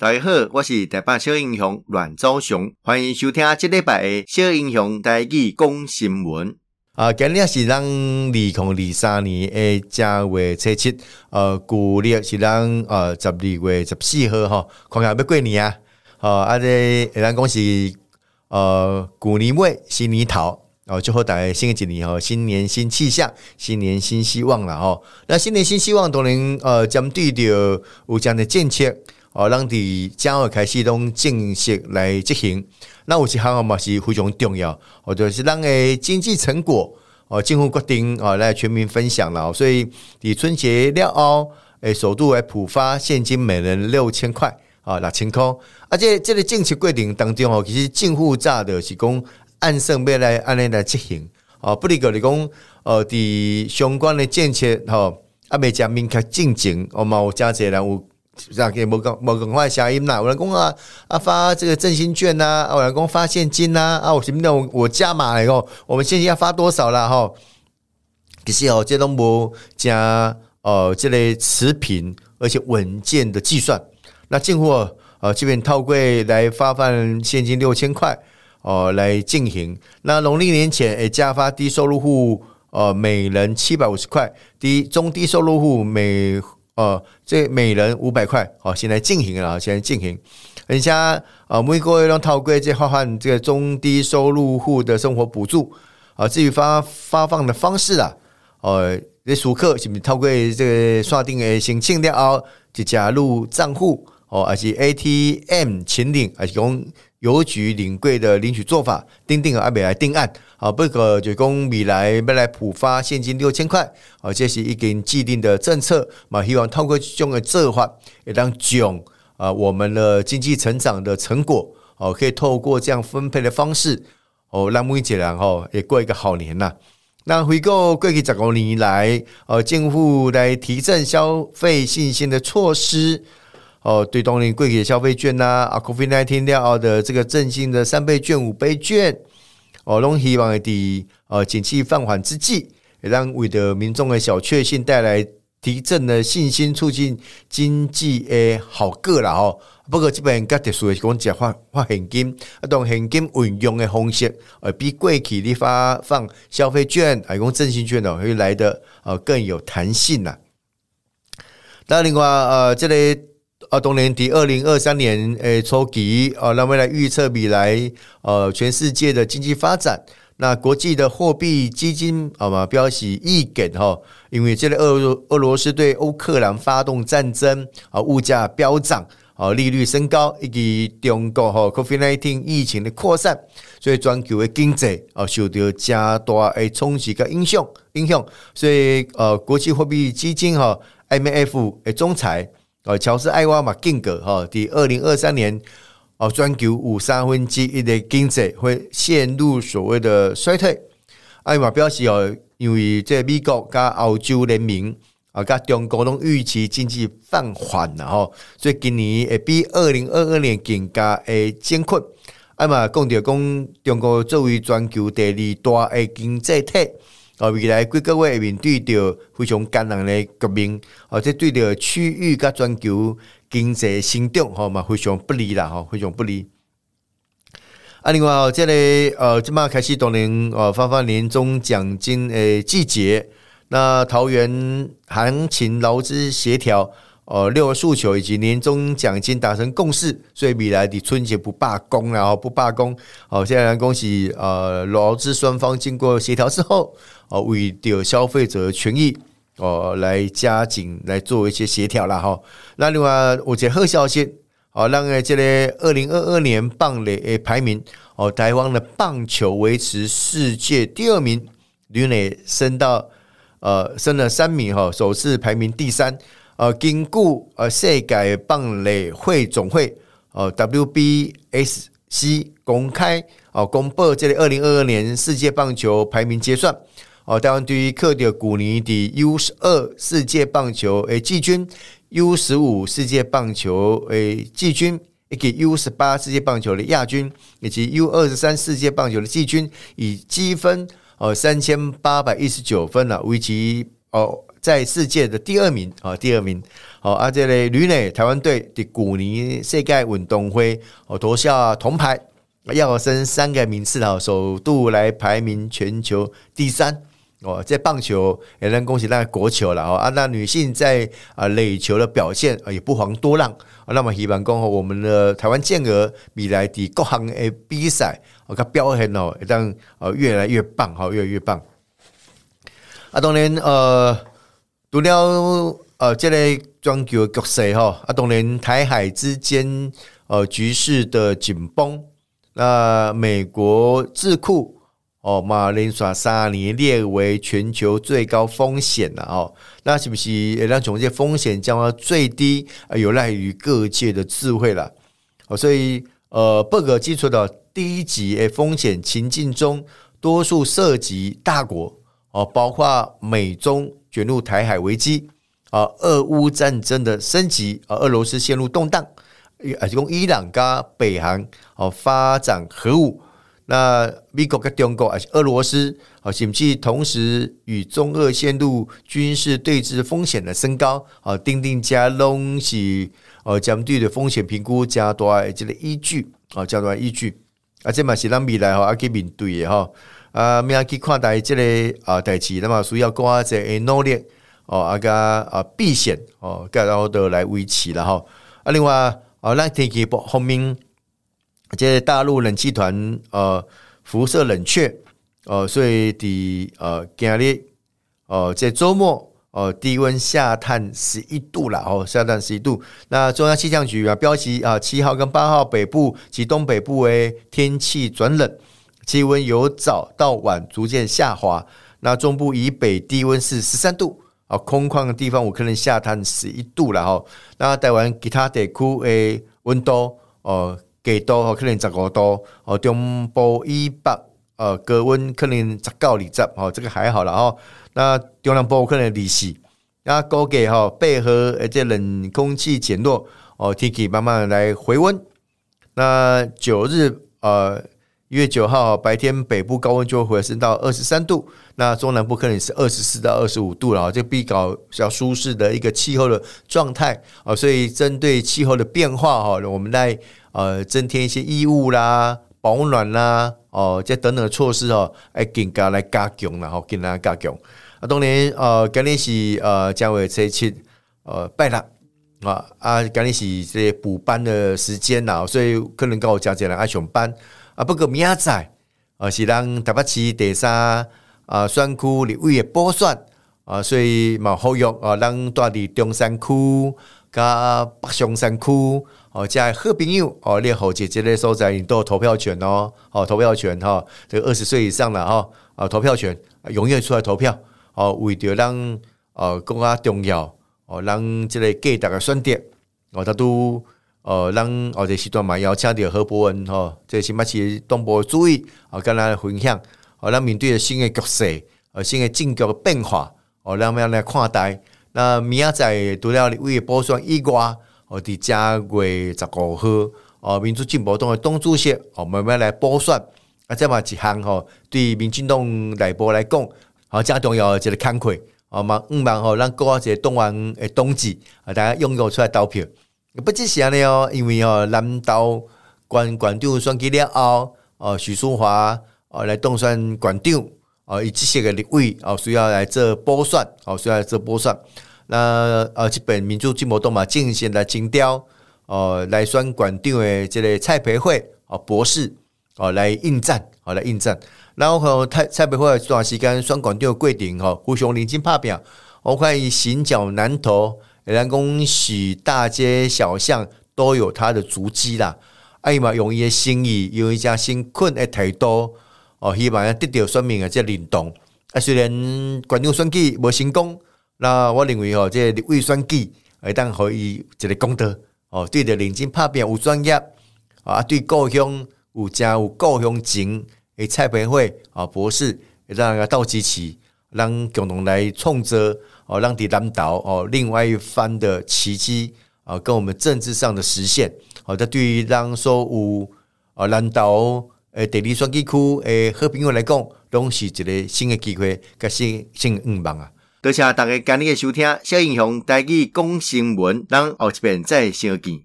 大家好，我是台北小英雄阮昭雄，欢迎收听这礼拜的小英雄台语讲新闻。啊，今日是咱二零二三年的正月初七，呃，旧历是咱呃十二月十四号哈，看看要过年啊，好，啊这咱讲是呃旧年尾新年头，哦，最后大家新的一年哈，新年新气象，新年新希望了哈。那新年新希望当然呃针对着有这样的政策。哦，咱伫正月开始拢正式来执行，那有一项嘛是非常重要，哦，就是咱诶经济成果哦，政府决定哦来全民分享了，所以伫春节了后，诶首度来普发现金，每人六千块啊，六千块，而且这个政策规定当中哦，其实政府早就是讲按算要来按呢来执行，哦，不离个你讲，哦，伫相关的政策吼，啊未讲明确进程，哦嘛有真侪人有。这样给某个某个快谐音啦，我来讲啊啊发这个振兴券呐，啊我来讲发现金呐，啊我什么的我我加码以后，我们现在要发多少了哈？其实哦，这都无加呃这类持平而且稳健的计算。那进货呃基本套柜来发放现金六千块哦来进行。那农历年前诶加发低收入户呃每人七百五十块，低中低收入户每。呃，这每人五百块，好，现在进行了，现在进行。人家呃，每个月让透过这发放这个中低收入户的生活补助啊。至于发发放的方式啊，呃，这熟客是不是透过这个刷定的申请了后就加入账户哦，还是 ATM 请领，还是讲邮局领柜的领取做法，订定啊，未来定案。啊，不可就讲未来未来普发现金六千块，啊，这是一个既定的政策嘛，希望透过这种的做法，也让囧啊，我们的经济成长的成果，哦，可以透过这样分配的方式，哦，让每一个人哦也过一个好年呐。那回购过去十五年来，呃，政府来提振消费信心的措施，哦，对，当年过去的消费券呐，啊，COVID-19 了后的这个振兴的三倍券、五倍券。哦，拢希望伫呃景气放缓之际，也让为的民众的小确幸带来提振的信心，促进经济诶好个啦吼。不过这边较特殊的是讲，只发发现金，啊，当现金运用的方式，呃，比过去的发放消费券，还讲振兴券呢，会来的呃更有弹性呐。那另外呃，这里、个。啊，当年底二零二三年诶初期啊，那么来预测未来呃全世界的经济发展。那国际的货币基金啊嘛表示意见哈，因为这个俄俄罗斯对乌克兰发动战争啊，物价飙涨啊，利率升高，以及中国哈 COVID-19 疫情的扩散，所以全球的经济啊受到加大诶冲击跟影响影响，所以呃国际货币基金哈 IMF 诶总裁。呃，乔治艾娃嘛，定格哈，第二零二三年哦，全球有三分之一的经济会陷入所谓的衰退。艾娃表示哦，因为这美国加澳洲联名啊，加中国拢预期经济放缓了哈，所以今年会比二零二二年更加诶艰困。艾嘛讲着讲，中国作为全球第二大诶经济体。啊，未来几个月面对着非常艰难的革命，而且对着区域甲全球经济成长，吼嘛非常不利啦，吼非常不利。啊，另外哦，这里呃，即马开始当年哦发放年终奖金诶季节，那桃园行情劳资协调。呃，六个诉求以及年终奖金达成共识，所以未来的春节不罢工，然后不罢工。好，现在恭喜呃劳资双方经过协调之后，呃，为了消费者权益，呃，来加紧来做一些协调了哈。那另外，我觉得好消息，好，让这个二零二二年棒垒诶排名，哦，台湾的棒球维持世界第二名，女垒升到呃升了三名哈，首次排名第三。呃，根据呃世界棒垒会总会呃 WBSC 公开哦公布这个二零二二年世界棒球排名结算哦，台湾对于克的古尼的 U 十二世界棒球诶季军，U 十五世界棒球诶季军，以及 U 十八世界棒球的亚军，以及 U 二十三世界棒球的季军，以积分呃三千八百一十九分了，为其哦。在世界的第二名啊，第二名。好，啊，这里女垒台湾队的古尼世界运动会哦夺下铜牌，要升三个名次啊，首度来排名全球第三。哦，在棒球也能恭喜那国球了哦啊！那女性在啊垒球的表现啊也不遑多让。那么希望讲我们的台湾健儿未来的各项的比赛，我看表现哦，当呃越来越棒，哈，越来越棒。啊，当然呃，除了呃这类全球局势哈，啊，当然台海之间呃局势的紧绷，那美国智库。哦，马连刷三年列为全球最高风险了哦，那是不是也让总这风险降到最低？有赖于各界的智慧了。哦，所以呃，报告基础的第一级诶风险情境中，多数涉及大国哦，包括美中卷入台海危机啊，俄乌战争的升级啊，俄罗斯陷入动荡，而且伊朗加北韩哦发展核武。那美国跟中国啊，俄罗斯啊，甚至同时与中俄陷入军事对峙风险的升高啊，钉钉加东西呃，将对的风险评估加大这个依据啊，加大依据啊，这嘛是咱未来哈，要去面对的哈啊，咩去看待这个啊代志，那么需要挂这个努力哦，啊个啊避险哦，然后的来维持了哈啊，另外啊，咱天气方面。这大陆冷气团呃辐射冷却呃，所以的呃今日呃在周末哦低温下探十一度了哦，下探十一度。那中央气象局啊标记啊七号跟八号北部及东北部为天气转冷，气温由早到晚逐渐下滑。那中部以北低温是十三度啊，空旷的地方我可能下探十一度了哈。那台湾其他地区诶温度哦。给多哦，可能十五度哦，中部以北呃，高温可能十九二十哦，这个还好了哦。那中南部可能二四，那高给哈背后而且冷空气减弱哦，天气慢慢来回温。那九日呃一月九号白天北部高温就会回升到二十三度，那中南部可能是二十四到二十五度了，这比较比较舒适的一个气候的状态啊。所以针对气候的变化哈，我们来。呃，增添一些衣物啦、保暖啦，哦，这等等的措施哦，来更加来加强然后更加加强。啊，当然，呃，今日是呃将会初七，呃，拜六啊啊，今日是这补班的时间呐，所以可能跟我讲这人爱上班啊。不过明仔载，呃，是咱台北市第三啊选区立委的补选啊，所以嘛呼吁啊，咱住伫中山区加北上山区。哦，加好朋友哦，列好姐姐的所在，你都有投票权哦。哦，投票权哈，这二十岁以上了哈，啊，投票权，踊跃出来投票。哦，为着咱呃更加重要哦，咱即个给大家选择哦，他都呃咱哦这时段嘛邀请到何博文哈，这起码是东部注意哦，跟咱分享哦，咱面对着新的局势，呃，新的政局的变化哦，让我们来看待。那明仔载除了为补选以外。哦，伫正月十五号，哦，民主进步党的党主席哦，慢慢来补选，啊，这嘛一项吼，对民进党内部来讲，好，加重要的一个坎坷，哦，嘛，五万吼，让各个这党员诶冬季啊，大家踊跃出来投票。不只是安尼哦，因为哦，南投县县长选举了后，哦，徐淑华哦来当选县长，哦，以这些个立委哦，需要来做补选，哦，需要来做补选。那呃，这本民主进步党嘛，进行来征调，呃，来选县长的这个蔡培慧哦博士哦来应战哦来应战，然后和蔡蔡培慧这段时间选县长的过程吼，互相认真拍拼，我看伊行脚南投，人讲是大街小巷都有他的足迹啦，哎嘛用伊的心意，用伊家辛苦的态度哦，希望得到选民的这认同。啊，虽然县长选举无成功。那我认为吼，这立委选举会当可以一个功德哦，对着认真拍拼有专业啊，对故乡有真有故乡情诶，蔡培慧啊博士，让个倒支持，让共同来创造哦，让伫南投哦另外一番的奇迹啊，跟我们政治上的实现。好，这对于让说有啊南投诶第二选举区诶好朋友来讲，拢是一个新的机会，甲新新愿望啊。多谢大家今日的收听，小英雄带去讲新闻，咱后一遍再相见。